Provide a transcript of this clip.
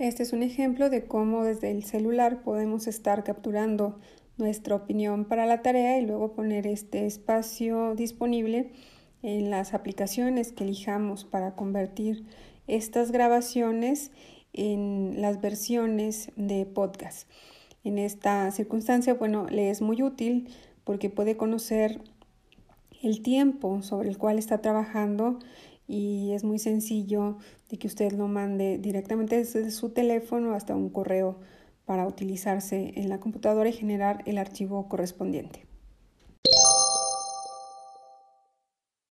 Este es un ejemplo de cómo desde el celular podemos estar capturando nuestra opinión para la tarea y luego poner este espacio disponible en las aplicaciones que elijamos para convertir estas grabaciones en las versiones de podcast. En esta circunstancia, bueno, le es muy útil porque puede conocer el tiempo sobre el cual está trabajando y es muy sencillo de que usted lo mande directamente desde su teléfono hasta un correo para utilizarse en la computadora y generar el archivo correspondiente.